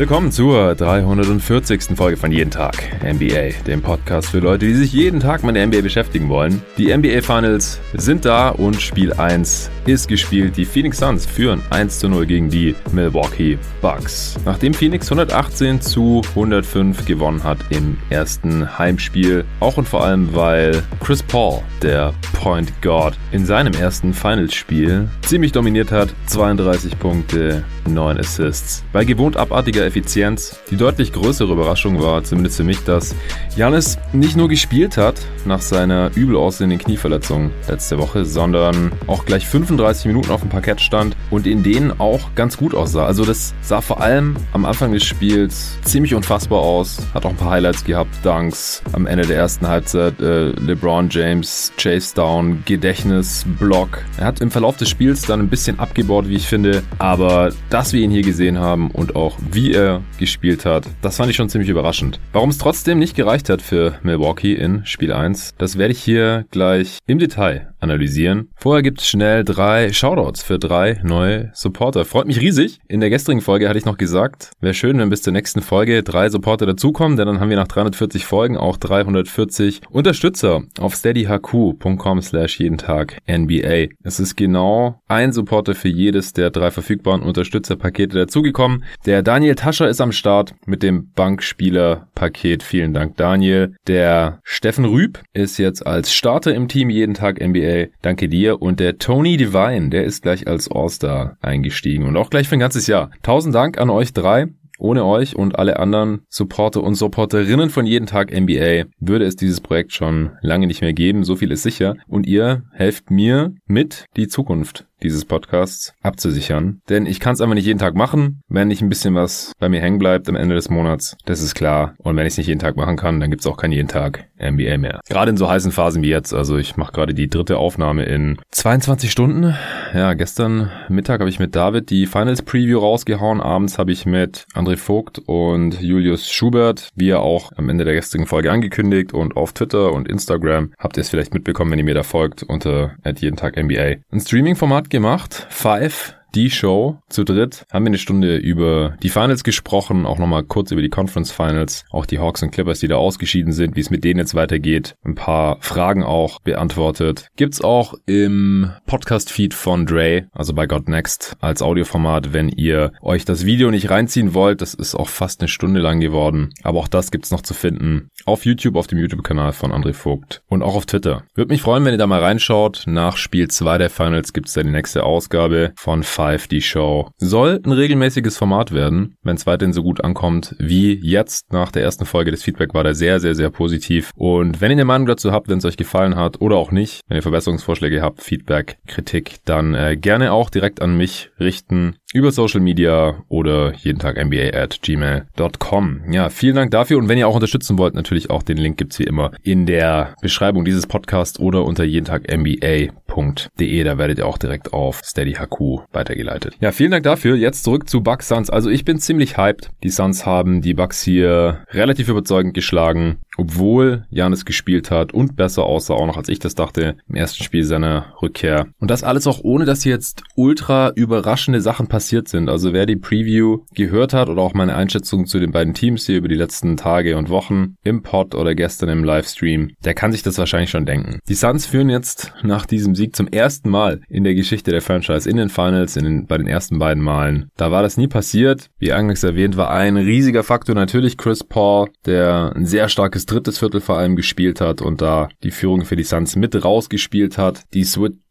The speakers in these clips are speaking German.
Willkommen zur 340. Folge von Jeden Tag NBA, dem Podcast für Leute, die sich jeden Tag mit der NBA beschäftigen wollen. Die NBA Finals sind da und Spiel 1 ist gespielt. Die Phoenix Suns führen 1 zu 0 gegen die Milwaukee Bucks. Nachdem Phoenix 118 zu 105 gewonnen hat im ersten Heimspiel, auch und vor allem, weil Chris Paul, der Point Guard, in seinem ersten Finals-Spiel ziemlich dominiert hat. 32 Punkte, 9 Assists. Bei gewohnt abartiger Effizienz. Die deutlich größere Überraschung war zumindest für mich, dass Janis nicht nur gespielt hat nach seiner übel aussehenden Knieverletzung letzte Woche, sondern auch gleich 35 Minuten auf dem Parkett stand und in denen auch ganz gut aussah. Also das sah vor allem am Anfang des Spiels ziemlich unfassbar aus. Hat auch ein paar Highlights gehabt, Dunks am Ende der ersten Halbzeit, äh, LeBron James, Chase Down, Gedächtnis, Block. Er hat im Verlauf des Spiels dann ein bisschen abgebaut, wie ich finde, aber dass wir ihn hier gesehen haben und auch wie er gespielt hat, das fand ich schon ziemlich überraschend. Warum es trotzdem nicht gereicht hat für Milwaukee in Spiel 1, das werde ich hier gleich im Detail analysieren. Vorher gibt es schnell drei Shoutouts für drei neue Supporter. Freut mich riesig. In der gestrigen Folge hatte ich noch gesagt, wäre schön, wenn bis zur nächsten Folge drei Supporter dazukommen, denn dann haben wir nach 340 Folgen auch 340 Unterstützer auf steadyhq.com slash jeden Tag NBA. Es ist genau ein Supporter für jedes der drei verfügbaren Unterstützerpakete dazugekommen. Der Daniel Tascher ist am Start mit dem Bankspieler-Paket. Vielen Dank, Daniel. Der Steffen Rüb ist jetzt als Starter im Team jeden Tag NBA. Danke dir. Und der Tony Divine, der ist gleich als All-Star eingestiegen und auch gleich für ein ganzes Jahr. Tausend Dank an euch drei. Ohne euch und alle anderen Supporter und Supporterinnen von jeden Tag NBA würde es dieses Projekt schon lange nicht mehr geben. So viel ist sicher. Und ihr helft mir mit, die Zukunft dieses Podcasts abzusichern. Denn ich kann es einfach nicht jeden Tag machen, wenn nicht ein bisschen was bei mir hängen bleibt am Ende des Monats. Das ist klar. Und wenn ich es nicht jeden Tag machen kann, dann gibt es auch keinen jeden Tag NBA mehr. Gerade in so heißen Phasen wie jetzt. Also ich mache gerade die dritte Aufnahme in 22 Stunden. Ja, gestern Mittag habe ich mit David die Finals Preview rausgehauen. Abends habe ich mit André Vogt und Julius Schubert, wie ja auch am Ende der gestrigen Folge angekündigt und auf Twitter und Instagram habt ihr es vielleicht mitbekommen, wenn ihr mir da folgt unter jeden Tag NBA. Ein Streaming-Format gemacht. Five die Show. Zu dritt haben wir eine Stunde über die Finals gesprochen, auch nochmal kurz über die Conference Finals, auch die Hawks und Clippers, die da ausgeschieden sind, wie es mit denen jetzt weitergeht. Ein paar Fragen auch beantwortet. Gibt's auch im Podcast-Feed von Dre, also bei God Next, als Audioformat, wenn ihr euch das Video nicht reinziehen wollt. Das ist auch fast eine Stunde lang geworden. Aber auch das gibt's noch zu finden auf YouTube, auf dem YouTube-Kanal von André Vogt und auch auf Twitter. Würde mich freuen, wenn ihr da mal reinschaut. Nach Spiel 2 der Finals gibt's dann die nächste Ausgabe von Five, die Show. Soll ein regelmäßiges Format werden, wenn es weiterhin so gut ankommt wie jetzt nach der ersten Folge. Das Feedback war da sehr, sehr, sehr positiv. Und wenn ihr eine Meinung dazu habt, wenn es euch gefallen hat oder auch nicht, wenn ihr Verbesserungsvorschläge habt, Feedback, Kritik, dann äh, gerne auch direkt an mich richten über Social Media oder jeden Tag NBA at gmail.com. Ja, vielen Dank dafür. Und wenn ihr auch unterstützen wollt, natürlich auch den Link gibt's wie immer in der Beschreibung dieses Podcasts oder unter jeden Tag steadyhq.de. Da werdet ihr auch direkt auf SteadyHQ weitergeleitet. Ja, vielen Dank dafür. Jetzt zurück zu Bucks Suns. Also ich bin ziemlich hyped. Die Suns haben die Bucks hier relativ überzeugend geschlagen, obwohl Janis gespielt hat und besser aussah auch noch als ich das dachte im ersten Spiel seiner Rückkehr. Und das alles auch ohne, dass jetzt ultra überraschende Sachen passiert sind. Also wer die Preview gehört hat oder auch meine Einschätzung zu den beiden Teams hier über die letzten Tage und Wochen im Pod oder gestern im Livestream, der kann sich das wahrscheinlich schon denken. Die Suns führen jetzt nach diesem Sieg zum ersten Mal in der Geschichte der Franchise in den Finals, in den, bei den ersten beiden Malen. Da war das nie passiert. Wie eingangs erwähnt, war ein riesiger Faktor natürlich Chris Paul, der ein sehr starkes drittes Viertel vor allem gespielt hat und da die Führung für die Suns mit rausgespielt hat. Die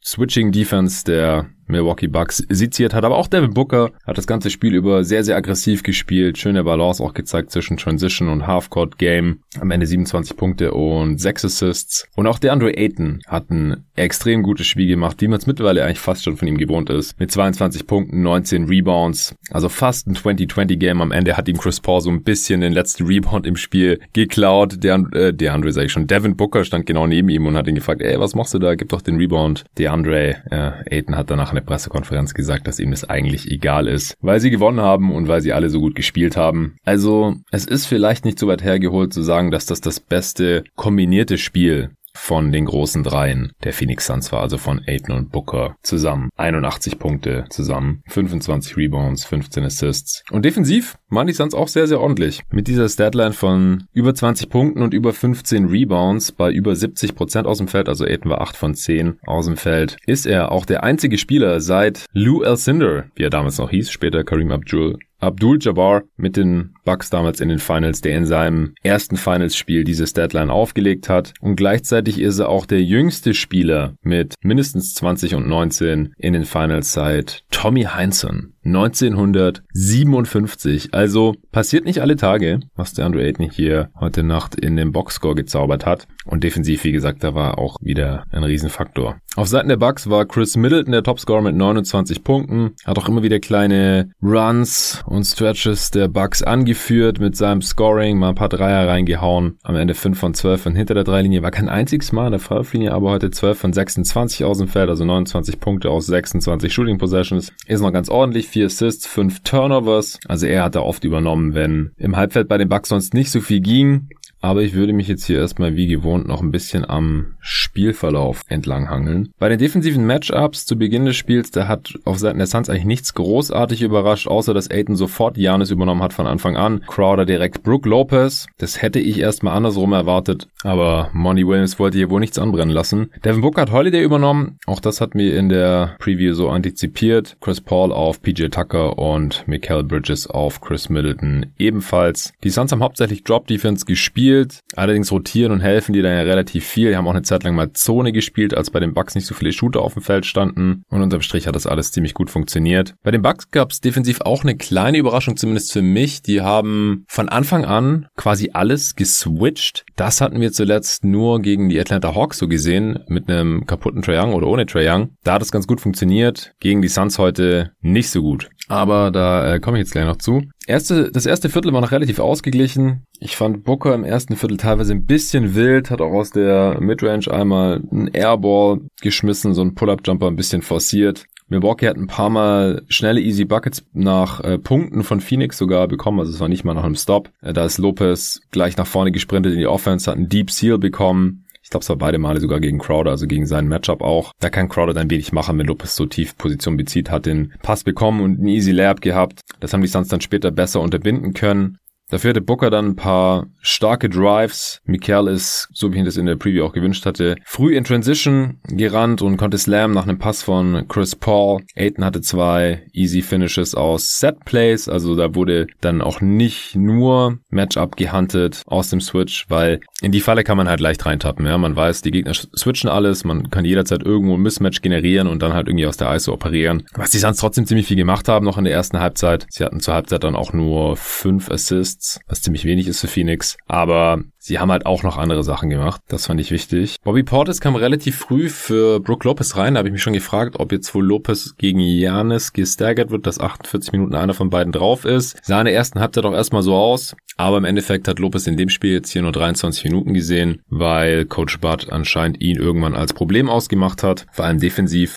Switching Defense der Milwaukee Bucks seziert hat. Aber auch Devin Booker hat das ganze Spiel über sehr, sehr aggressiv gespielt. Schöne Balance auch gezeigt zwischen Transition und Halfcourt Game. Am Ende 27 Punkte und 6 Assists. Und auch der Andre Ayton hat ein extrem gutes Spiel gemacht, wie man es mittlerweile eigentlich fast schon von ihm gewohnt ist. Mit 22 Punkten, 19 Rebounds. Also fast ein 2020 Game. Am Ende hat ihm Chris Paul so ein bisschen den letzten Rebound im Spiel geklaut. Der, äh, der Andre sag ich schon. Devin Booker stand genau neben ihm und hat ihn gefragt, ey, was machst du da? Gib doch den Rebound. Der Andre, äh, Ayton hat danach der Pressekonferenz gesagt, dass ihm das eigentlich egal ist, weil sie gewonnen haben und weil sie alle so gut gespielt haben. Also es ist vielleicht nicht so weit hergeholt zu sagen, dass das das beste kombinierte Spiel von den großen Dreien der Phoenix Suns war, also von Aiton und Booker zusammen. 81 Punkte zusammen, 25 Rebounds, 15 Assists. Und defensiv waren die Suns auch sehr, sehr ordentlich. Mit dieser Statline von über 20 Punkten und über 15 Rebounds bei über 70 Prozent aus dem Feld, also Aiton war 8 von 10 aus dem Feld, ist er auch der einzige Spieler seit Lou Alcindor, wie er damals noch hieß, später Kareem Abdul Abdul-Jabbar mit den Bucks damals in den Finals, der in seinem ersten Finals-Spiel diese Statline aufgelegt hat. Und gleichzeitig ist er auch der jüngste Spieler mit mindestens 20 und 19 in den Finals seit Tommy Heinsohn. 1957. Also passiert nicht alle Tage, was der Andrew Ayton hier heute Nacht in den Boxscore gezaubert hat. Und defensiv, wie gesagt, da war auch wieder ein Riesenfaktor. Auf Seiten der Bucks war Chris Middleton der Topscorer mit 29 Punkten. Hat auch immer wieder kleine Runs und Stretches der Bucks angeführt mit seinem Scoring. Mal ein paar Dreier reingehauen. Am Ende 5 von 12 von hinter der Dreilinie. War kein einziges Mal in der Freiwurflinie, aber heute 12 von 26 aus dem Feld. Also 29 Punkte aus 26 Shooting Possessions. Ist noch ganz ordentlich vier Assists, fünf Turnovers. Also er hat da oft übernommen, wenn im Halbfeld bei den Bucks sonst nicht so viel ging. Aber ich würde mich jetzt hier erstmal wie gewohnt noch ein bisschen am Spielverlauf entlanghangeln. Bei den defensiven Matchups zu Beginn des Spiels, da hat auf Seiten der Suns eigentlich nichts großartig überrascht, außer dass Aiton sofort Janis übernommen hat von Anfang an. Crowder direkt Brook Lopez. Das hätte ich erstmal andersrum erwartet, aber Monty Williams wollte hier wohl nichts anbrennen lassen. Devin Booker hat Holiday übernommen. Auch das hat mir in der Preview so antizipiert. Chris Paul auf PJ Tucker und Mikael Bridges auf Chris Middleton ebenfalls. Die Suns haben hauptsächlich Drop Defense gespielt gespielt. Allerdings rotieren und helfen die dann ja relativ viel. Die haben auch eine Zeit lang mal Zone gespielt, als bei den Bucks nicht so viele Shooter auf dem Feld standen. Und unterm Strich hat das alles ziemlich gut funktioniert. Bei den Bucks gab es defensiv auch eine kleine Überraschung, zumindest für mich. Die haben von Anfang an quasi alles geswitcht. Das hatten wir zuletzt nur gegen die Atlanta Hawks so gesehen, mit einem kaputten Trae Young oder ohne Trae Young. Da hat es ganz gut funktioniert. Gegen die Suns heute nicht so gut. Aber da äh, komme ich jetzt gleich noch zu. Erste, das erste Viertel war noch relativ ausgeglichen. Ich fand Booker im ersten Viertel teilweise ein bisschen wild, hat auch aus der Midrange einmal einen Airball geschmissen, so einen Pull-Up-Jumper ein bisschen forciert. Milwaukee hat ein paar Mal schnelle Easy Buckets nach äh, Punkten von Phoenix sogar bekommen, also es war nicht mal nach einem Stop. Äh, da ist Lopez gleich nach vorne gesprintet in die Offense, hat einen Deep Seal bekommen. Ich glaube, es war beide Male sogar gegen Crowder, also gegen seinen Matchup auch. Da kann Crowder dann wenig machen, wenn Lopez so tief Position bezieht, hat den Pass bekommen und einen Easy Layup gehabt. Das haben die Suns dann später besser unterbinden können. Dafür hatte Booker dann ein paar starke Drives. Mikael ist, so wie ich das in der Preview auch gewünscht hatte, früh in Transition gerannt und konnte Slam nach einem Pass von Chris Paul. Aiton hatte zwei Easy Finishes aus Set Plays, also da wurde dann auch nicht nur Matchup gehuntet aus dem Switch, weil in die Falle kann man halt leicht reintappen. Ja, man weiß, die Gegner switchen alles, man kann jederzeit irgendwo ein Mismatch generieren und dann halt irgendwie aus der ISO operieren. Was die Suns trotzdem ziemlich viel gemacht haben noch in der ersten Halbzeit. Sie hatten zur Halbzeit dann auch nur fünf Assists Assists, was ziemlich wenig ist für Phoenix. Aber sie haben halt auch noch andere Sachen gemacht. Das fand ich wichtig. Bobby Portis kam relativ früh für Brook Lopez rein. Da habe ich mich schon gefragt, ob jetzt wohl Lopez gegen Janis gestaggert wird, dass 48 Minuten einer von beiden drauf ist. Sah in der ersten Halbzeit auch erstmal so aus. Aber im Endeffekt hat Lopez in dem Spiel jetzt hier nur 23 Minuten gesehen, weil Coach Bud anscheinend ihn irgendwann als Problem ausgemacht hat. Vor allem defensiv.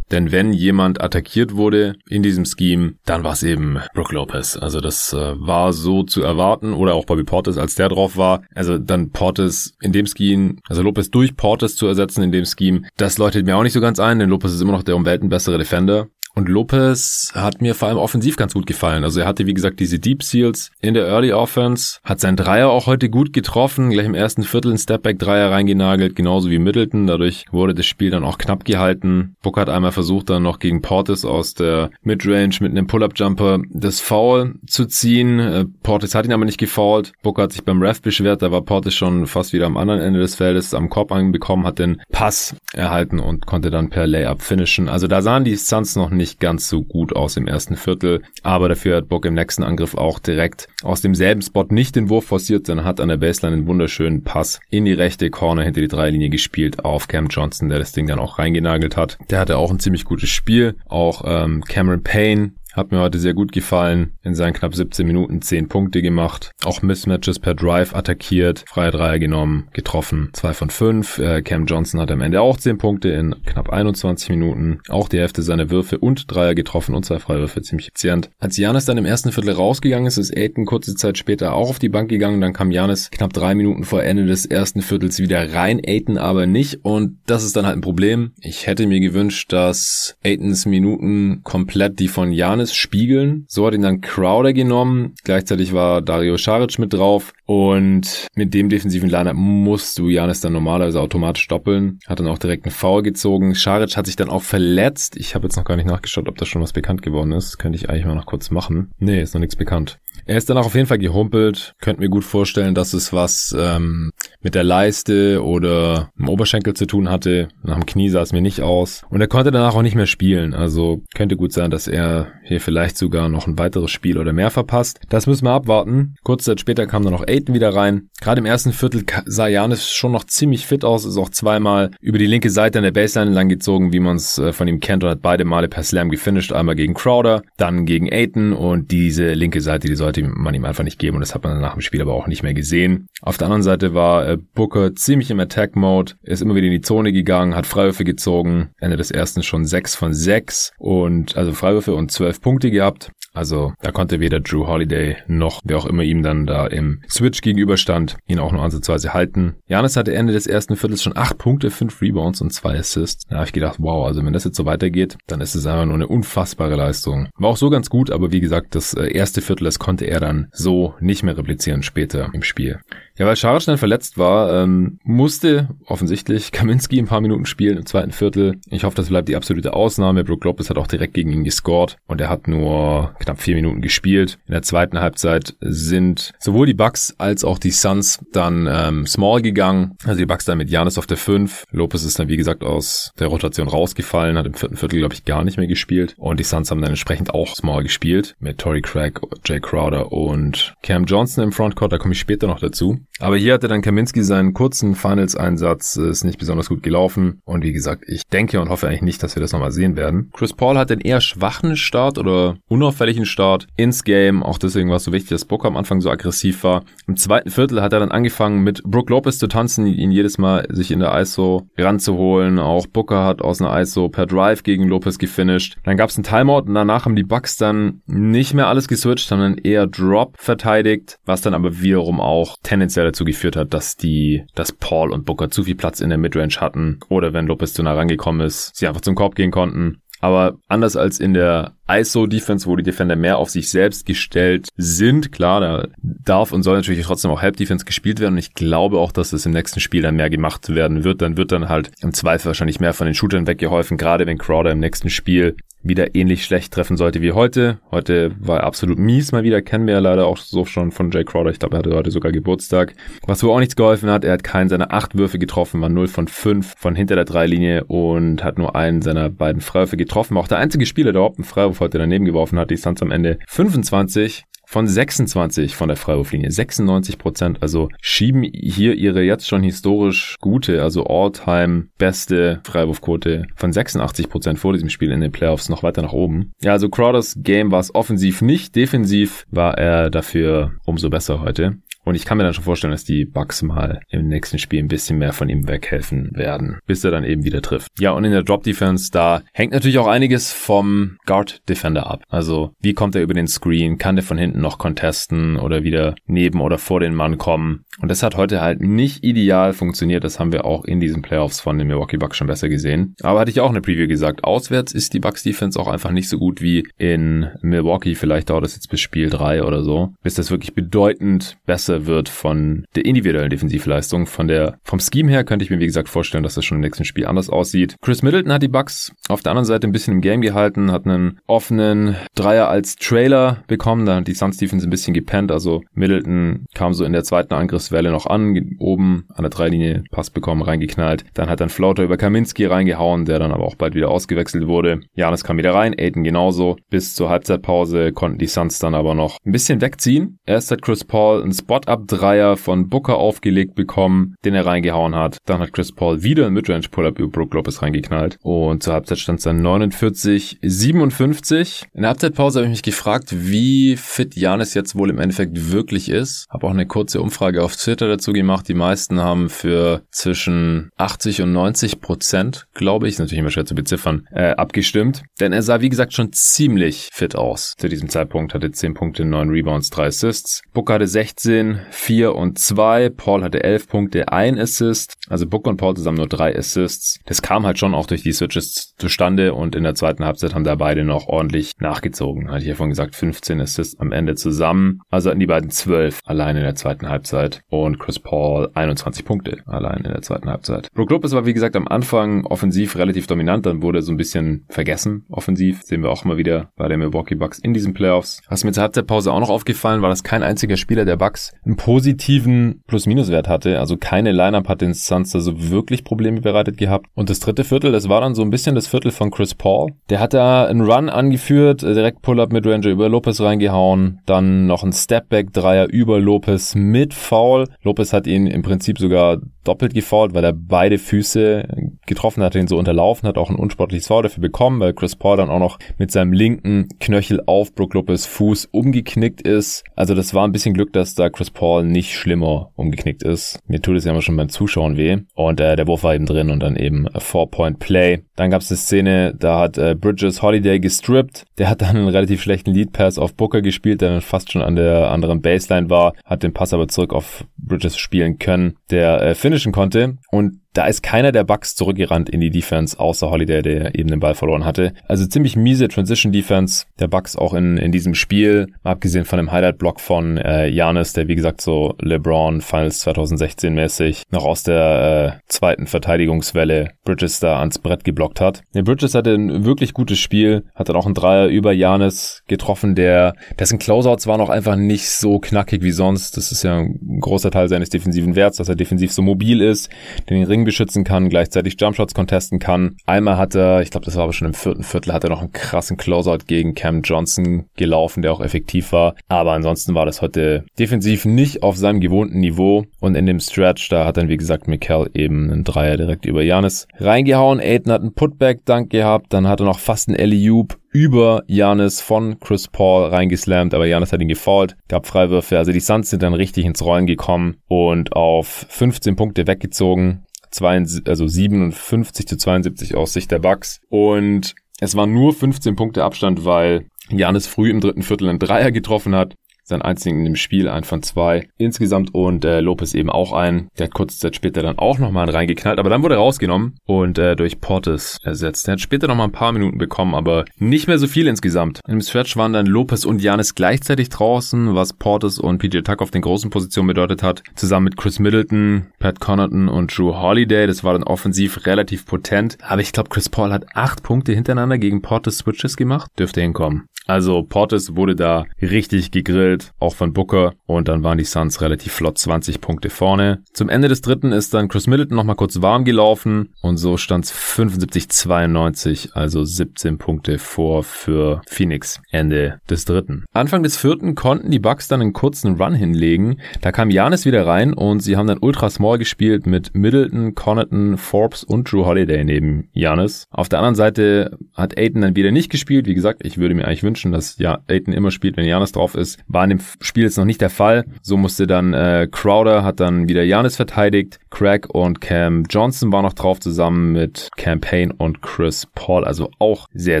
Denn wenn jemand attackiert wurde in diesem Scheme, dann war es eben Brook Lopez. Also das äh, war so zu erwarten oder auch Bobby Portis, als der drauf war. Also dann Portis in dem Scheme, also Lopez durch Portis zu ersetzen in dem Scheme, das läutet mir auch nicht so ganz ein, denn Lopez ist immer noch der um Welten bessere Defender. Und Lopez hat mir vor allem offensiv ganz gut gefallen. Also er hatte, wie gesagt, diese Deep Seals in der Early Offense, hat sein Dreier auch heute gut getroffen, gleich im ersten Viertel ein Stepback-Dreier reingenagelt, genauso wie Middleton. Dadurch wurde das Spiel dann auch knapp gehalten. Book hat einmal versucht, dann noch gegen Portis aus der Midrange mit einem Pull-Up-Jumper das Foul zu ziehen. Äh, Portis hat ihn aber nicht gefoult. Book hat sich beim Ref beschwert, da war Portis schon fast wieder am anderen Ende des Feldes am Korb anbekommen, hat den Pass erhalten und konnte dann per Layup finishen. Also da sahen die Suns noch nicht nicht ganz so gut aus im ersten Viertel, aber dafür hat Bock im nächsten Angriff auch direkt aus demselben Spot nicht den Wurf forciert, sondern hat an der Baseline einen wunderschönen Pass in die rechte Corner hinter die Dreilinie gespielt auf Cam Johnson, der das Ding dann auch reingenagelt hat. Der hatte auch ein ziemlich gutes Spiel. Auch ähm, Cameron Payne Hat mir heute sehr gut gefallen. In seinen knapp 17 Minuten 10 Punkte gemacht. Auch Mismatches per Drive attackiert. Freie Dreier genommen, getroffen. 2 von 5. Äh, Cam Johnson hat am Ende auch 10 Punkte in knapp 21 Minuten. Auch die Hälfte seiner Würfe und Dreier getroffen und zwei Freiwürfe ziemlich effizient. Als Janis dann im ersten Viertel rausgegangen ist, ist Aiton kurze Zeit später auch auf die Bank gegangen. Dann kam Janis knapp drei Minuten vor Ende des ersten Viertels wieder rein. Aiton aber nicht. Und das ist dann halt ein Problem. Ich hätte mir gewünscht, dass Aitons Minuten komplett die von Janis spiegeln. So hat ihn dann Crowder genommen. Gleichzeitig war Dario Saric mit drauf. Und mit dem defensiven Lineup musst du Janis dann normalerweise automatisch doppeln. Hat dann auch direkt einen Foul gezogen. Scharic hat sich dann auch verletzt. Ich habe jetzt noch gar nicht nachgeschaut, ob da schon was bekannt geworden ist. Könnte ich eigentlich mal noch kurz machen. Nee, ist noch nichts bekannt. Er ist dann auch auf jeden Fall gehumpelt. Könnt mir gut vorstellen, dass es was ähm, mit der Leiste oder im Oberschenkel zu tun hatte. Nach dem Knie sah es mir nicht aus. Und er konnte danach auch nicht mehr spielen. Also könnte gut sein, dass er hier vielleicht sogar noch ein weiteres Spiel oder mehr verpasst. Das müssen wir abwarten. Kurze Zeit später kam dann noch Aiden wieder rein. Gerade im ersten Viertel sah Janis schon noch ziemlich fit aus. Ist auch zweimal über die linke Seite an der Baseline lang gezogen, wie man es äh, von ihm kennt und hat beide Male per Slam gefinisht. Einmal gegen Crowder, dann gegen Aiden und diese linke Seite, die sollte man ihm einfach nicht geben und das hat man nach dem Spiel aber auch nicht mehr gesehen. Auf der anderen Seite war äh, Booker ziemlich im Attack-Mode, ist immer wieder in die Zone gegangen, hat Freiwürfe gezogen, Ende des ersten schon sechs von sechs und also Freiwürfe und zwölf Punkte gehabt. Also da konnte weder Drew Holiday noch wer auch immer ihm dann da im Switch gegenüberstand, ihn auch nur ansatzweise halten. Janis hatte Ende des ersten Viertels schon acht Punkte, fünf Rebounds und zwei Assists. Da habe ich gedacht, wow, also wenn das jetzt so weitergeht, dann ist es einfach nur eine unfassbare Leistung. War auch so ganz gut, aber wie gesagt, das äh, erste Viertel, das konnte er dann so nicht mehr replizieren später im Spiel. Ja, weil Schara schnell verletzt war, ähm, musste offensichtlich Kaminski ein paar Minuten spielen im zweiten Viertel. Ich hoffe, das bleibt die absolute Ausnahme. Brook Lopez hat auch direkt gegen ihn gescored und er hat nur knapp vier Minuten gespielt. In der zweiten Halbzeit sind sowohl die Bucks als auch die Suns dann ähm, small gegangen. Also die Bucks dann mit Janis auf der 5. Lopez ist dann wie gesagt aus der Rotation rausgefallen, hat im vierten Viertel glaube ich gar nicht mehr gespielt und die Suns haben dann entsprechend auch small gespielt mit Tory Craig, Jay Crowder und Cam Johnson im Frontcourt. Da komme ich später noch dazu. Aber hier hatte dann Kaminski seinen kurzen Finals-Einsatz, ist nicht besonders gut gelaufen. Und wie gesagt, ich denke und hoffe eigentlich nicht, dass wir das nochmal sehen werden. Chris Paul hat einen eher schwachen Start oder unauffälligen Start ins Game. Auch deswegen war es so wichtig, dass Booker am Anfang so aggressiv war. Im zweiten Viertel hat er dann angefangen mit Brook Lopez zu tanzen, ihn jedes Mal sich in der ISO ranzuholen. Auch Booker hat aus einer ISO per Drive gegen Lopez gefinisht. Dann gab es einen Timeout und danach haben die Bucks dann nicht mehr alles geswitcht, sondern eher Drop verteidigt, was dann aber wiederum auch tendenziell dazu geführt hat, dass die, dass Paul und Booker zu viel Platz in der Midrange hatten oder wenn Lopez zu nah rangekommen ist, sie einfach zum Korb gehen konnten. Aber anders als in der ISO-Defense, wo die Defender mehr auf sich selbst gestellt sind, klar, da darf und soll natürlich trotzdem auch Help-Defense gespielt werden. Und ich glaube auch, dass es im nächsten Spiel dann mehr gemacht werden wird. Dann wird dann halt im Zweifel wahrscheinlich mehr von den Shootern weggeholfen, gerade wenn Crowder im nächsten Spiel wieder ähnlich schlecht treffen sollte wie heute. Heute war absolut mies mal wieder, kennen wir ja leider auch so schon von Jay Crowder. Ich glaube, er hatte heute sogar Geburtstag. Was wohl auch nichts geholfen hat, er hat keinen seiner acht Würfe getroffen, war 0 von 5 von hinter der Dreilinie und hat nur einen seiner beiden Freiwürfe getroffen. Auch der einzige Spieler, der überhaupt einen Freiwurf heute daneben geworfen hat. Die Suns am Ende 25 von 26 von der Freiwurflinie. 96 Prozent. Also schieben hier ihre jetzt schon historisch gute, also all-time beste Freiwurfquote von 86 Prozent vor diesem Spiel in den Playoffs noch weiter nach oben. Ja, also Crowders Game war es offensiv nicht. Defensiv war er dafür umso besser heute. Und ich kann mir dann schon vorstellen, dass die Bucks mal im nächsten Spiel ein bisschen mehr von ihm weghelfen werden, bis er dann eben wieder trifft. Ja, und in der Drop Defense, da hängt natürlich auch einiges vom Guard Defender ab. Also, wie kommt er über den Screen? Kann der von hinten noch contesten oder wieder neben oder vor den Mann kommen? Und das hat heute halt nicht ideal funktioniert. Das haben wir auch in diesen Playoffs von den Milwaukee Bucks schon besser gesehen. Aber hatte ich auch eine Preview gesagt. Auswärts ist die Bucks Defense auch einfach nicht so gut wie in Milwaukee. Vielleicht dauert das jetzt bis Spiel 3 oder so, bis das wirklich bedeutend besser besser wird von der individuellen Defensivleistung. Von der, vom Scheme her könnte ich mir, wie gesagt, vorstellen, dass das schon im nächsten Spiel anders aussieht. Chris Middleton hat die Bucks auf der anderen Seite ein bisschen im Game gehalten, hat einen offenen Dreier als Trailer bekommen. Da hat die Suns Defense ein bisschen gepennt. Also Middleton kam so in der zweiten Angriffs Verteidigungswelle noch an, oben an der Dreilinie Pass bekommen, reingeknallt. Dann hat dann Flauter über Kaminski reingehauen, der dann aber auch bald wieder ausgewechselt wurde. Janis kam wieder rein, Aiden genauso. Bis zur Halbzeitpause konnten die Suns dann aber noch ein bisschen wegziehen. Erst hat Chris Paul einen Spot-Up-Dreier von Booker aufgelegt bekommen, den er reingehauen hat. Dann hat Chris Paul wieder einen Midrange-Pull-Up über Brook Lopez reingeknallt. Und zur Halbzeit stand es dann 49, 57. In der Halbzeitpause habe ich mich gefragt, wie fit Janis jetzt wohl im Endeffekt wirklich ist. Habe auch eine kurze Umfrage auf Twitter dazu gemacht. Die meisten haben für zwischen 80 und 90 Prozent, glaube ich, natürlich immer schwer zu beziffern, äh, abgestimmt. Denn er sah, wie gesagt, schon ziemlich fit aus. Zu diesem Zeitpunkt hatte 10 Punkte, 9 Rebounds, 3 Assists. Booker hatte 16, 4 und 2. Paul hatte 11 Punkte, 1 Assist. Also Booker und Paul zusammen nur 3 Assists. Das kam halt schon auch durch die Switches zustande und in der zweiten Halbzeit haben da beide noch ordentlich nachgezogen. Hatte ich ja vorhin gesagt, 15 Assists am Ende zusammen. Also hatten die beiden 12 allein in der zweiten Halbzeit und Chris Paul 21 Punkte allein in der zweiten Halbzeit. Brook Lopez war wie gesagt am Anfang offensiv relativ dominant, dann wurde er so ein bisschen vergessen offensiv. Sehen wir auch immer wieder bei den Milwaukee Bucks in diesen Playoffs. Was mir zur Halbzeitpause auch noch aufgefallen war, dass kein einziger Spieler der Bucks einen positiven Plus-Minus-Wert hatte. Also keine Lineup hat den Suns da so wirklich Probleme bereitet gehabt. Und das dritte Viertel, das war dann so ein bisschen das Viertel von Chris Paul. Der hat da einen Run angeführt, direkt Pull-Up mit Ranger über Lopez reingehauen, dann noch ein Stepback-Dreier über Lopez mit Foul. Lopez hat ihn im Prinzip sogar doppelt gefoult, weil er beide Füße getroffen hat, ihn so unterlaufen hat, auch ein unsportliches Foul dafür bekommen, weil Chris Paul dann auch noch mit seinem linken Knöchel auf Brook Lopez Fuß umgeknickt ist. Also das war ein bisschen Glück, dass da Chris Paul nicht schlimmer umgeknickt ist. Mir tut es ja immer schon beim Zuschauen weh. Und äh, der Wurf war eben drin und dann eben Four-Point-Play. Dann gab es eine Szene, da hat äh, Bridges Holiday gestrippt. Der hat dann einen relativ schlechten Lead-Pass auf Booker gespielt, der dann fast schon an der anderen Baseline war, hat den Pass aber zurück auf Bridges spielen können, der äh, finishen konnte. Und da ist keiner der Bucks zurückgerannt in die Defense, außer Holiday, der eben den Ball verloren hatte. Also ziemlich miese Transition Defense der Bucks auch in, in diesem Spiel. Abgesehen von dem Highlight-Block von äh, Giannis, der wie gesagt so LeBron Finals 2016 mäßig noch aus der äh, zweiten Verteidigungswelle Bridges da ans Brett geblockt hat. Der Bridges hatte ein wirklich gutes Spiel, hat dann auch einen Dreier über Giannis getroffen, der dessen Closeouts waren auch einfach nicht so knackig wie sonst. Das ist ja ein großer Teil seines defensiven Werts, dass er defensiv so mobil ist, den Ring beschützen kann, gleichzeitig Jumpshots contesten kann. Einmal hat er, ich glaube, das war aber schon im vierten Viertel, hat er noch einen krassen Closeout gegen Cam Johnson gelaufen, der auch effektiv war. Aber ansonsten war das heute defensiv nicht auf seinem gewohnten Niveau. Und in dem Stretch, da hat dann, wie gesagt, Mikel eben einen Dreier direkt über Janis reingehauen. Aiden hat einen Putback-Dunk gehabt, dann hat er noch fast einen Alley-Oop über Janis von Chris Paul reingeslammt, aber Janis hat ihn gefault, gab Freiwürfe. Also die Suns sind dann richtig ins Rollen gekommen und auf 15 Punkte weggezogen also 57 zu 72 aus Sicht der Bucks. Und es war nur 15 Punkte Abstand, weil Janis früh im dritten Viertel einen Dreier getroffen hat sein einzigen im Spiel, ein von zwei insgesamt und äh, Lopez eben auch ein. Der hat kurze Zeit später dann auch nochmal reingeknallt, aber dann wurde er rausgenommen und äh, durch Portes ersetzt. Er hat später nochmal ein paar Minuten bekommen, aber nicht mehr so viel insgesamt. Im Stretch waren dann Lopez und Janis gleichzeitig draußen, was Portes und PJ Tuck auf den großen Positionen bedeutet hat, zusammen mit Chris Middleton, Pat Connaughton und Drew Holiday. Das war dann offensiv relativ potent, aber ich glaube, Chris Paul hat acht Punkte hintereinander gegen Portes Switches gemacht. Dürfte hinkommen. Also Portes wurde da richtig gegrillt, auch von Booker. Und dann waren die Suns relativ flott 20 Punkte vorne. Zum Ende des dritten ist dann Chris Middleton nochmal kurz warm gelaufen. Und so stand es 75-92, also 17 Punkte vor für Phoenix. Ende des dritten. Anfang des vierten konnten die Bucks dann einen kurzen Run hinlegen. Da kam Janis wieder rein und sie haben dann ultra small gespielt mit Middleton, Connaughton, Forbes und Drew Holiday neben Janis. Auf der anderen Seite hat Aiden dann wieder nicht gespielt. Wie gesagt, ich würde mir eigentlich wünschen, dass ja Aiton immer spielt, wenn Janis drauf ist. War in dem Spiel jetzt noch nicht der Fall. So musste dann äh, Crowder hat dann wieder Janis verteidigt. Craig und Cam Johnson war noch drauf zusammen mit Campaign und Chris Paul, also auch sehr,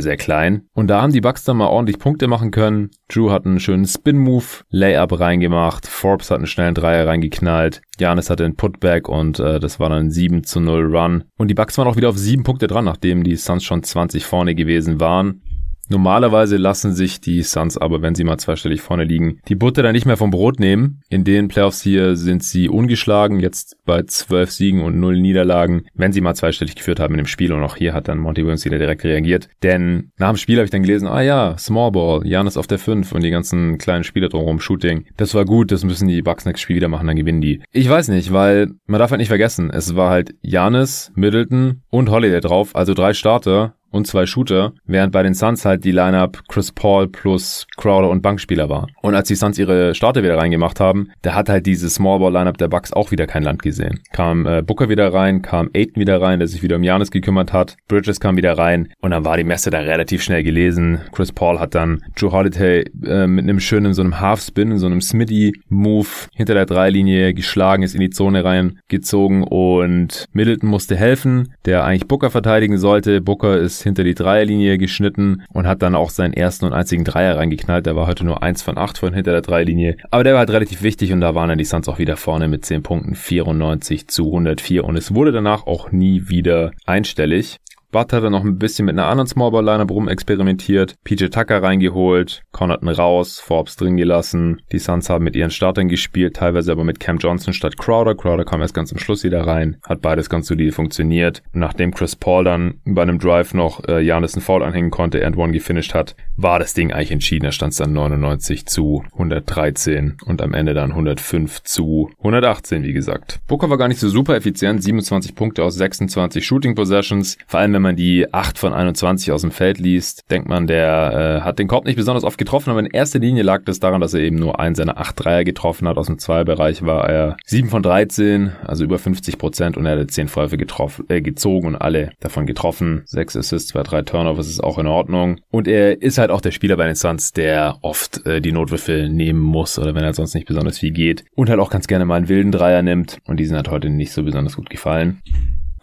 sehr klein. Und da haben die Bucks dann mal ordentlich Punkte machen können. Drew hat einen schönen Spin-Move, Layup reingemacht. Forbes hat einen schnellen Dreier reingeknallt. Janis hatte einen Putback und äh, das war dann 7 zu 0 Run. Und die Bucks waren auch wieder auf sieben Punkte dran, nachdem die Suns schon 20 vorne gewesen waren. Normalerweise lassen sich die Suns aber, wenn sie mal zweistellig vorne liegen, die Butter dann nicht mehr vom Brot nehmen. In den Playoffs hier sind sie ungeschlagen, jetzt bei zwölf Siegen und null Niederlagen, wenn sie mal zweistellig geführt haben in dem Spiel. Und auch hier hat dann Monty Williams wieder direkt reagiert. Denn nach dem Spiel habe ich dann gelesen, ah ja, Small Ball, Janis auf der 5 und die ganzen kleinen Spieler drumherum, Shooting. Das war gut, das müssen die Bucks nächstes Spiel wieder machen, dann gewinnen die. Ich weiß nicht, weil man darf halt nicht vergessen, es war halt Janis, Middleton und Holiday drauf, also drei Starter und zwei Shooter, während bei den Suns halt die Lineup Chris Paul plus Crowder und Bankspieler war. Und als die Suns ihre Starter wieder reingemacht haben, da hat halt diese Small Ball Lineup der Bucks auch wieder kein Land gesehen. Kam äh, Booker wieder rein, kam Aiton wieder rein, der sich wieder um Janis gekümmert hat. Bridges kam wieder rein und dann war die Messe da relativ schnell gelesen. Chris Paul hat dann Drew Holiday äh, mit einem schönen so einem Half Spin, in so einem Smitty Move hinter der Dreilinie geschlagen, ist in die Zone reingezogen und Middleton musste helfen, der eigentlich Booker verteidigen sollte. Booker ist hinter die Dreierlinie geschnitten und hat dann auch seinen ersten und einzigen Dreier reingeknallt. Der war heute nur eins von acht von hinter der Dreierlinie. Aber der war halt relativ wichtig und da waren dann die Suns auch wieder vorne mit 10 Punkten 94 zu 104 und es wurde danach auch nie wieder einstellig. Bud hat dann noch ein bisschen mit einer anderen Smallball Lineup rum experimentiert, PJ Tucker reingeholt, Connaughton raus, Forbes drin gelassen. Die Suns haben mit ihren Startern gespielt, teilweise aber mit Cam Johnson statt Crowder. Crowder kam erst ganz am Schluss wieder rein, hat beides ganz solide funktioniert. Nachdem Chris Paul dann bei einem Drive noch äh, Janis einen Foul anhängen konnte, and one gefinisht hat, war das Ding eigentlich entschieden. Da stand es dann 99 zu 113 und am Ende dann 105 zu 118, wie gesagt. Booker war gar nicht so super effizient, 27 Punkte aus 26 Shooting Possessions, vor allem wenn man die 8 von 21 aus dem Feld liest, denkt man, der äh, hat den Korb nicht besonders oft getroffen, aber in erster Linie lag das daran, dass er eben nur einen seiner 8 Dreier getroffen hat. Aus dem Zweierbereich war er 7 von 13, also über 50 Prozent und er hatte 10 Freiwürfe getroffen, äh, gezogen und alle davon getroffen. 6 Assists, 2, 3 Turnovers ist auch in Ordnung. Und er ist halt auch der Spieler bei den Suns, der oft äh, die Notwürfe nehmen muss oder wenn er sonst nicht besonders viel geht und halt auch ganz gerne mal einen wilden Dreier nimmt und die sind halt heute nicht so besonders gut gefallen.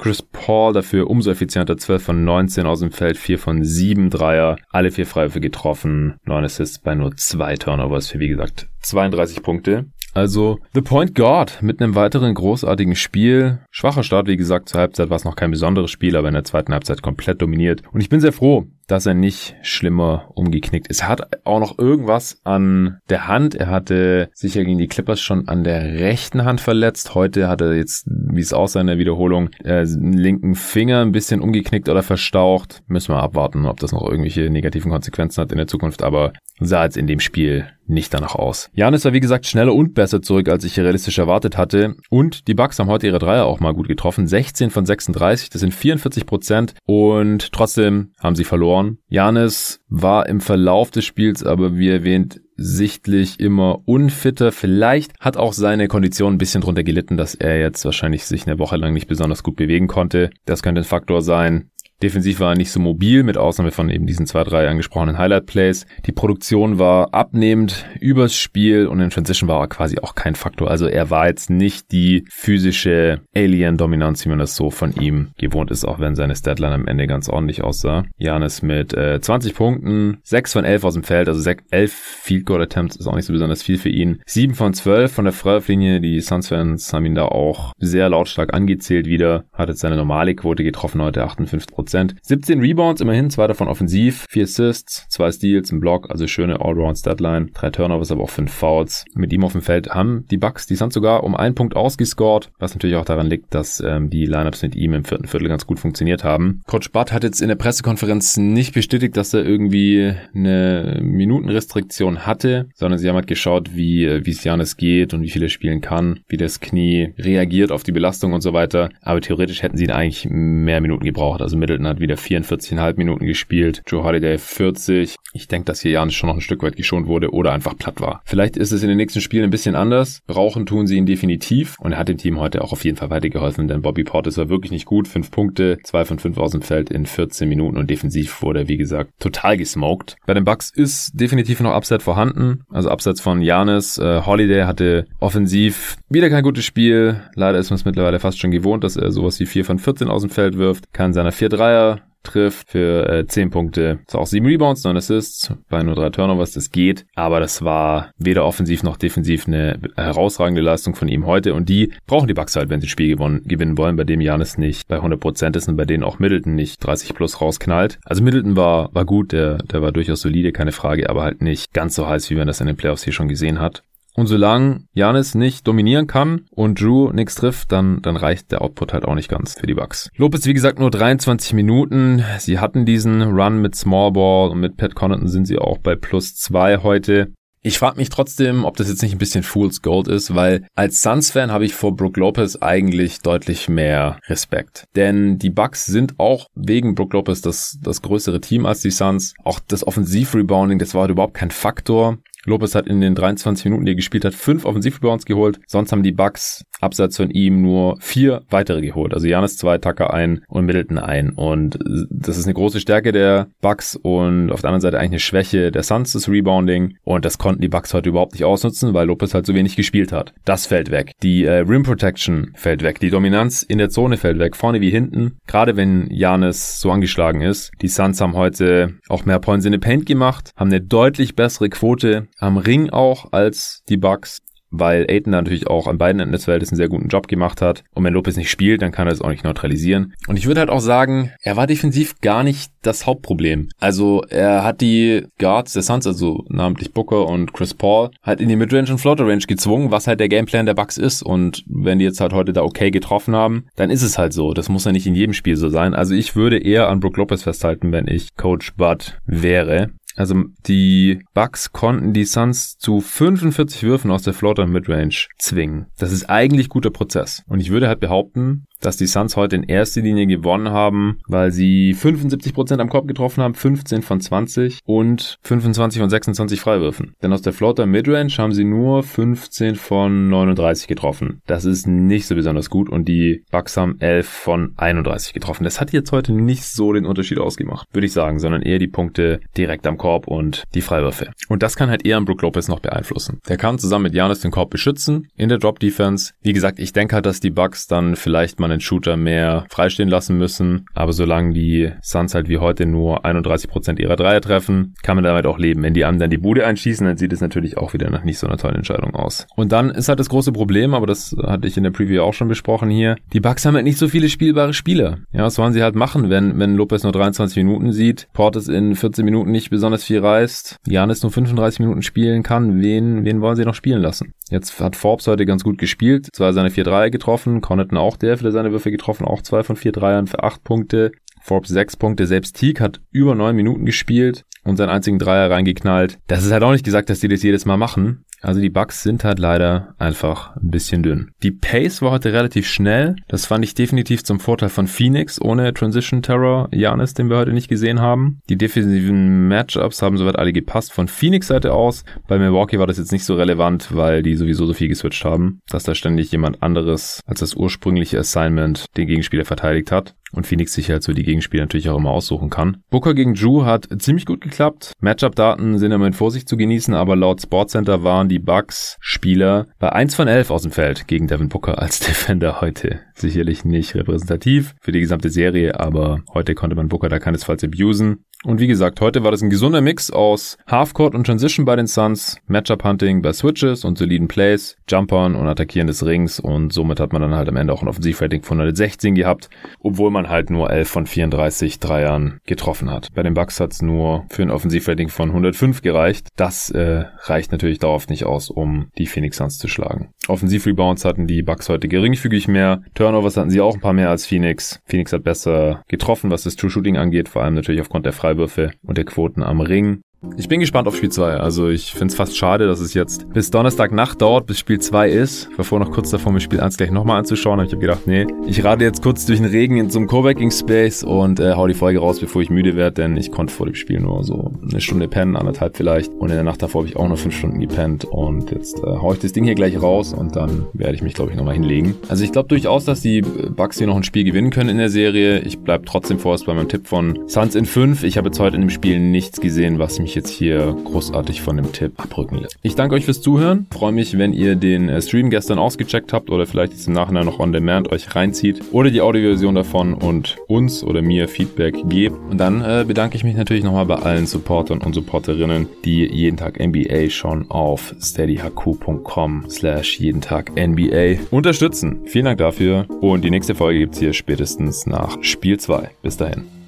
Chris Paul dafür umso effizienter, 12 von 19 aus dem Feld, 4 von 7 Dreier, alle vier Freiwürfe getroffen, 9 Assists bei nur 2 Turnovers für, wie gesagt, 32 Punkte. Also The Point God mit einem weiteren großartigen Spiel. Schwacher Start, wie gesagt, zur Halbzeit war es noch kein besonderes Spiel, aber in der zweiten Halbzeit komplett dominiert. Und ich bin sehr froh, dass er nicht schlimmer umgeknickt ist. Er hat auch noch irgendwas an der Hand. Er hatte sicher gegen die Clippers schon an der rechten Hand verletzt. Heute hat er jetzt, wie es aussah in der Wiederholung, äh, linken Finger ein bisschen umgeknickt oder verstaucht. Müssen wir abwarten, ob das noch irgendwelche negativen Konsequenzen hat in der Zukunft. Aber sah jetzt in dem Spiel nicht danach aus. Janis war wie gesagt schneller und besser zurück, als ich realistisch erwartet hatte. Und die Bucks haben heute ihre Dreier auch mal gut getroffen. 16 von 36, das sind 44 Prozent. Und trotzdem haben sie verloren. Janis war im Verlauf des Spiels aber wie erwähnt sichtlich immer unfitter. Vielleicht hat auch seine Kondition ein bisschen drunter gelitten, dass er jetzt wahrscheinlich sich eine Woche lang nicht besonders gut bewegen konnte. Das könnte ein Faktor sein. Defensiv war er nicht so mobil, mit Ausnahme von eben diesen zwei, drei angesprochenen Highlight-Plays. Die Produktion war abnehmend übers Spiel und in Transition war er quasi auch kein Faktor. Also er war jetzt nicht die physische Alien-Dominanz, wie man das so von ihm gewohnt ist, auch wenn seine Statline am Ende ganz ordentlich aussah. Janis mit äh, 20 Punkten, 6 von 11 aus dem Feld, also 6, 11 Field Goal Attempts ist auch nicht so besonders viel für ihn. 7 von 12 von der Freiwurflinie, die Suns-Fans haben ihn da auch sehr lautstark angezählt wieder. Hat jetzt seine normale Quote getroffen heute, 58 Prozent. 17 Rebounds, immerhin, zwei davon offensiv, vier Assists, zwei Steals, ein Block, also schöne Allround-Statline, drei Turnovers, aber auch fünf Fouls. Mit ihm auf dem Feld haben die Bucks die Suns sogar um einen Punkt ausgescored, was natürlich auch daran liegt, dass ähm, die Lineups mit ihm im vierten Viertel ganz gut funktioniert haben. Coach Butt hat jetzt in der Pressekonferenz nicht bestätigt, dass er irgendwie eine Minutenrestriktion hatte, sondern sie haben halt geschaut, wie äh, wie es Janis geht und wie viel er spielen kann, wie das Knie reagiert auf die Belastung und so weiter. Aber theoretisch hätten sie ihn eigentlich mehr Minuten gebraucht. Also Middleton hat wieder 44,5 Minuten gespielt, Joe Holiday 40. Ich denke, dass hier Janis schon noch ein Stück weit geschont wurde oder einfach platt war. Vielleicht ist es in den nächsten Spielen ein bisschen anders. Brauchen tun sie ihn definitiv und er hat dem Team heute auch auf jeden Fall weitergeholfen, denn Bobby Portis war wirklich nicht gut. Fünf Punkte, zwei von fünf aus dem Feld in 14 Minuten und defensiv wurde wie gesagt, total gesmoked. Bei den Bucks ist definitiv noch Upside vorhanden, also Abseits von Janis. Äh, Holiday hatte offensiv wieder kein gutes Spiel. Leider ist man es mittlerweile fast schon gewohnt, dass er sowas wie 4 von 14 aus dem Feld wirft, kann seiner 4 Dreier trifft für äh, 10 Punkte. Ist auch 7 Rebounds, 9 Assists, bei nur 3 Turnovers, das geht. Aber das war weder offensiv noch defensiv eine herausragende Leistung von ihm heute. Und die brauchen die Bucks halt, wenn sie das Spiel gewonnen, gewinnen wollen, bei dem Janis nicht bei 100% ist und bei denen auch Middleton nicht 30 plus rausknallt. Also Middleton war, war gut, der, der war durchaus solide, keine Frage, aber halt nicht ganz so heiß, wie man das in den Playoffs hier schon gesehen hat. Und solange Janis nicht dominieren kann und Drew nichts trifft, dann, dann reicht der Output halt auch nicht ganz für die Bucks. Lopez, wie gesagt, nur 23 Minuten. Sie hatten diesen Run mit Small Ball und mit Pat Connaughton sind sie auch bei plus zwei heute. Ich frage mich trotzdem, ob das jetzt nicht ein bisschen Fool's Gold ist, weil als Suns-Fan habe ich vor Brook Lopez eigentlich deutlich mehr Respekt. Denn die Bucks sind auch wegen Brook Lopez das, das größere Team als die Suns. Auch das Offensiv-Rebounding, das war halt überhaupt kein Faktor. Lopez hat in den 23 Minuten, die er gespielt hat, fünf Offensivrebounds geholt. Sonst haben die Bucks abseits von ihm nur vier weitere geholt. Also Janis zwei, Tucker ein und Middleton ein. Und das ist eine große Stärke der Bucks und auf der anderen Seite eigentlich eine Schwäche der Suns, das Rebounding. Und das konnten die Bucks heute überhaupt nicht ausnutzen, weil Lopez halt so wenig gespielt hat. Das fällt weg. Die äh, Rim Protection fällt weg. Die Dominanz in der Zone fällt weg. Vorne wie hinten. Gerade wenn Janis so angeschlagen ist. Die Suns haben heute auch mehr Points in the Paint gemacht, haben eine deutlich bessere Quote am Ring auch als die Bucks weil Aiden natürlich auch an beiden Enden des Feldes einen sehr guten Job gemacht hat. Und wenn Lopez nicht spielt, dann kann er es auch nicht neutralisieren. Und ich würde halt auch sagen, er war defensiv gar nicht das Hauptproblem. Also er hat die Guards der Suns, also namentlich Booker und Chris Paul, halt in die Midrange und Floater Range gezwungen, was halt der Gameplan der Bucks ist. Und wenn die jetzt halt heute da okay getroffen haben, dann ist es halt so. Das muss ja nicht in jedem Spiel so sein. Also ich würde eher an Brook Lopez festhalten, wenn ich Coach Bud wäre. Also die Bucks konnten die Suns zu 45 Würfen aus der Floater Midrange zwingen. Das ist eigentlich guter Prozess. Und ich würde halt behaupten, dass die Suns heute in erster Linie gewonnen haben, weil sie 75% am Korb getroffen haben, 15 von 20 und 25 von 26 Freiwürfen. Denn aus der Floater Midrange haben sie nur 15 von 39 getroffen. Das ist nicht so besonders gut und die Bucks haben 11 von 31 getroffen. Das hat jetzt heute nicht so den Unterschied ausgemacht, würde ich sagen, sondern eher die Punkte direkt am Korb und die Freiwürfe. Und das kann halt eher Brook Lopez noch beeinflussen. Der kann zusammen mit Janis den Korb beschützen in der Drop Defense. Wie gesagt, ich denke halt, dass die Bucks dann vielleicht mal einen Shooter mehr freistehen lassen müssen. Aber solange die Suns halt wie heute nur 31% ihrer Dreier treffen, kann man damit auch leben. Wenn die anderen die Bude einschießen, dann sieht es natürlich auch wieder nach nicht so einer tollen Entscheidung aus. Und dann ist halt das große Problem, aber das hatte ich in der Preview auch schon besprochen hier. Die Bucks haben halt nicht so viele spielbare Spieler. Ja, was wollen sie halt machen, wenn, wenn Lopez nur 23 Minuten sieht, Portis in 14 Minuten nicht besonders viel reißt, Janis nur 35 Minuten spielen kann, wen, wen wollen sie noch spielen lassen? Jetzt hat Forbes heute ganz gut gespielt, zwei seine vier Dreier getroffen, Connaughton auch der für seine Würfe getroffen, auch zwei von vier Dreiern für acht Punkte. Forbes sechs Punkte, selbst Teague hat über neun Minuten gespielt und seinen einzigen Dreier reingeknallt. Das ist halt auch nicht gesagt, dass die das jedes Mal machen, also die Bugs sind halt leider einfach ein bisschen dünn. Die Pace war heute relativ schnell. Das fand ich definitiv zum Vorteil von Phoenix ohne Transition Terror Janis, den wir heute nicht gesehen haben. Die defensiven Matchups haben soweit alle gepasst von Phoenix Seite aus. Bei Milwaukee war das jetzt nicht so relevant, weil die sowieso so viel geswitcht haben, dass da ständig jemand anderes als das ursprüngliche Assignment den Gegenspieler verteidigt hat und Phoenix sich halt so die Gegenspieler natürlich auch immer aussuchen kann. Booker gegen Drew hat ziemlich gut geklappt. Matchup-Daten sind immer in Vorsicht zu genießen, aber laut Sportcenter waren die Bucks Spieler bei 1 von 11 aus dem Feld gegen Devin Booker als Defender heute. Sicherlich nicht repräsentativ für die gesamte Serie, aber heute konnte man Booker da keinesfalls abusen. Und wie gesagt, heute war das ein gesunder Mix aus Halfcourt und Transition bei den Suns, Matchup-Hunting bei Switches und soliden Plays, Jumpern und Attackieren des Rings und somit hat man dann halt am Ende auch ein Offensivrating von 116 gehabt, obwohl man halt nur 11 von 34 Dreiern getroffen hat. Bei den Bucks hat's nur für ein Offensivrating von 105 gereicht. Das äh, reicht natürlich darauf nicht aus, um die Phoenix Suns zu schlagen. Offensivrebounds hatten die Bucks heute geringfügig mehr, Turnovers hatten sie auch ein paar mehr als Phoenix. Phoenix hat besser getroffen, was das True Shooting angeht, vor allem natürlich aufgrund der Freiheit Freiwürfe und der Quoten am Ring. Ich bin gespannt auf Spiel 2. Also ich finde es fast schade, dass es jetzt bis Donnerstag Nacht dauert, bis Spiel 2 ist. Ich war vorher noch kurz davor, mir Spiel 1 gleich nochmal anzuschauen. Aber ich habe gedacht, nee, ich rate jetzt kurz durch den Regen in so einem Coworking Space und äh, hau die Folge raus, bevor ich müde werde, denn ich konnte vor dem Spiel nur so eine Stunde pennen, anderthalb vielleicht. Und in der Nacht davor habe ich auch noch fünf Stunden gepennt. Und jetzt äh, hau ich das Ding hier gleich raus und dann werde ich mich, glaube ich, nochmal hinlegen. Also ich glaube durchaus, dass die Bucks hier noch ein Spiel gewinnen können in der Serie. Ich bleibe trotzdem vorerst bei meinem Tipp von Suns in 5. Ich habe jetzt heute in dem Spiel nichts gesehen, was mich mich jetzt hier großartig von dem Tipp abrücken lässt. Ich danke euch fürs Zuhören. Freue mich, wenn ihr den äh, Stream gestern ausgecheckt habt oder vielleicht jetzt im Nachhinein noch on demand euch reinzieht oder die Audioversion davon und uns oder mir Feedback gebt. Und dann äh, bedanke ich mich natürlich nochmal bei allen Supportern und Supporterinnen, die jeden Tag NBA schon auf steadyhq.com slash jeden Tag NBA unterstützen. Vielen Dank dafür und die nächste Folge gibt's hier spätestens nach Spiel 2. Bis dahin.